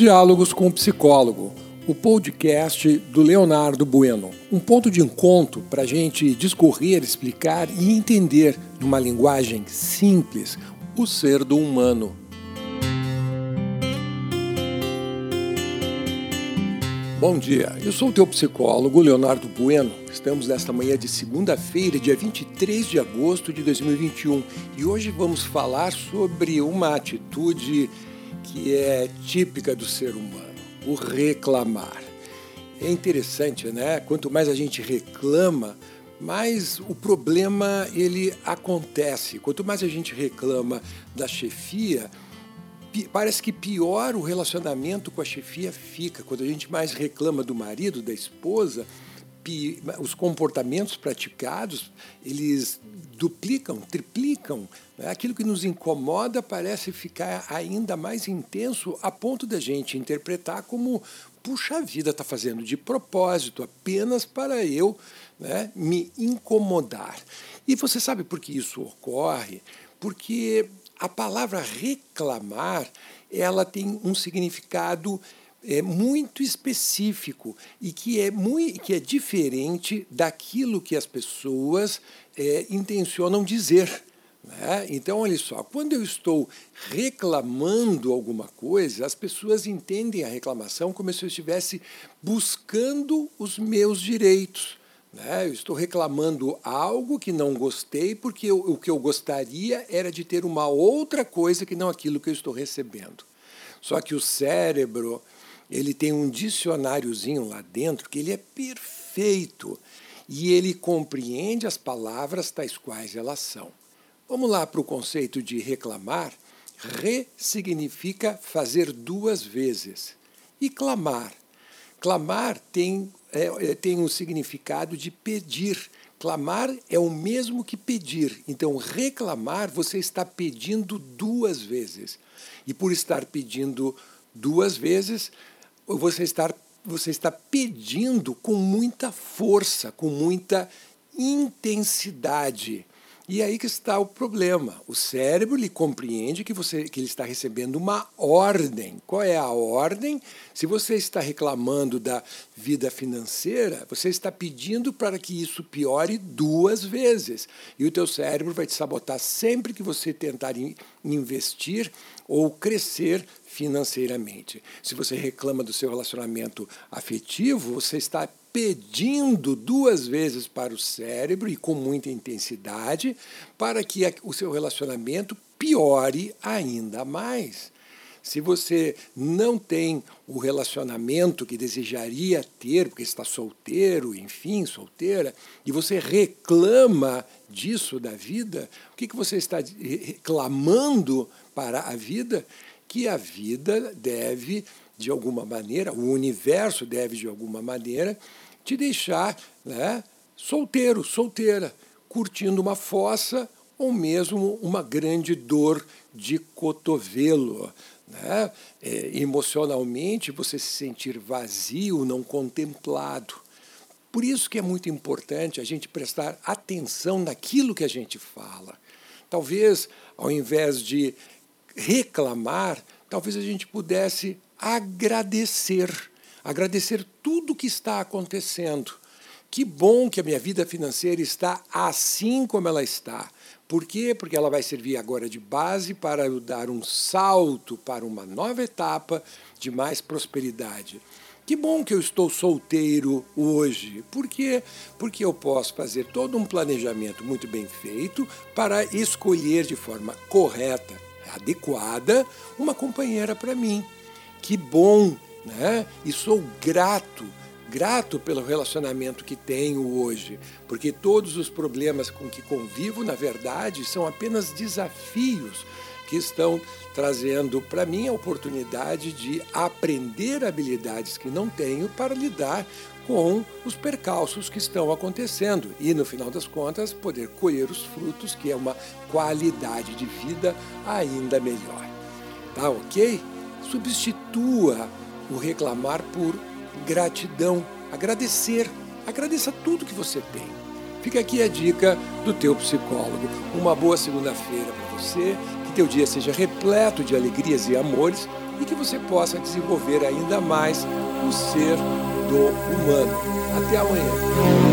Diálogos com o Psicólogo, o podcast do Leonardo Bueno. Um ponto de encontro para a gente discorrer, explicar e entender, numa linguagem simples, o ser do humano. Bom dia, eu sou o teu psicólogo Leonardo Bueno. Estamos nesta manhã de segunda-feira, dia 23 de agosto de 2021, e hoje vamos falar sobre uma atitude que é típica do ser humano, o reclamar. É interessante, né? Quanto mais a gente reclama, mais o problema ele acontece. Quanto mais a gente reclama da chefia, parece que pior o relacionamento com a chefia fica. Quando a gente mais reclama do marido, da esposa, os comportamentos praticados, eles duplicam, triplicam. Né? Aquilo que nos incomoda parece ficar ainda mais intenso a ponto da gente interpretar como puxa a vida está fazendo de propósito, apenas para eu né, me incomodar. E você sabe por que isso ocorre? Porque a palavra reclamar ela tem um significado é, muito específico e que é, muito, que é diferente daquilo que as pessoas é, intencionam dizer. Né? Então, olha só, quando eu estou reclamando alguma coisa, as pessoas entendem a reclamação como se eu estivesse buscando os meus direitos. Né? Eu estou reclamando algo que não gostei, porque eu, o que eu gostaria era de ter uma outra coisa que não aquilo que eu estou recebendo. Só que o cérebro ele tem um dicionáriozinho lá dentro que ele é perfeito e ele compreende as palavras tais quais elas são. Vamos lá para o conceito de reclamar. Re significa fazer duas vezes. E clamar. Clamar tem, é, é tem um significado de pedir. Clamar é o mesmo que pedir. Então, reclamar, você está pedindo duas vezes. E por estar pedindo duas vezes, você está, você está pedindo com muita força, com muita intensidade. E aí que está o problema. O cérebro lhe compreende que você que ele está recebendo uma ordem. Qual é a ordem? Se você está reclamando da vida financeira, você está pedindo para que isso piore duas vezes. E o teu cérebro vai te sabotar sempre que você tentar investir ou crescer financeiramente. Se você reclama do seu relacionamento afetivo, você está pedindo duas vezes para o cérebro e com muita intensidade para que o seu relacionamento piore ainda mais. Se você não tem o relacionamento que desejaria ter, porque está solteiro, enfim, solteira, e você reclama disso da vida, o que, que você está reclamando para a vida? Que a vida deve, de alguma maneira, o universo deve, de alguma maneira, te deixar né, solteiro, solteira, curtindo uma fossa ou mesmo uma grande dor de cotovelo. Né? É, emocionalmente, você se sentir vazio, não contemplado. Por isso que é muito importante a gente prestar atenção naquilo que a gente fala. Talvez, ao invés de reclamar, talvez a gente pudesse agradecer, agradecer tudo que está acontecendo. Que bom que a minha vida financeira está assim como ela está. Por quê? Porque ela vai servir agora de base para eu dar um salto para uma nova etapa de mais prosperidade. Que bom que eu estou solteiro hoje. Por quê? Porque eu posso fazer todo um planejamento muito bem feito para escolher de forma correta, adequada, uma companheira para mim. Que bom, né? E sou grato grato pelo relacionamento que tenho hoje, porque todos os problemas com que convivo, na verdade, são apenas desafios que estão trazendo para mim a oportunidade de aprender habilidades que não tenho para lidar com os percalços que estão acontecendo e, no final das contas, poder colher os frutos, que é uma qualidade de vida ainda melhor. Tá ok? Substitua o reclamar por gratidão, agradecer, agradeça tudo que você tem. Fica aqui a dica do teu psicólogo. Uma boa segunda-feira para você, que teu dia seja repleto de alegrias e amores e que você possa desenvolver ainda mais o ser do humano. Até amanhã.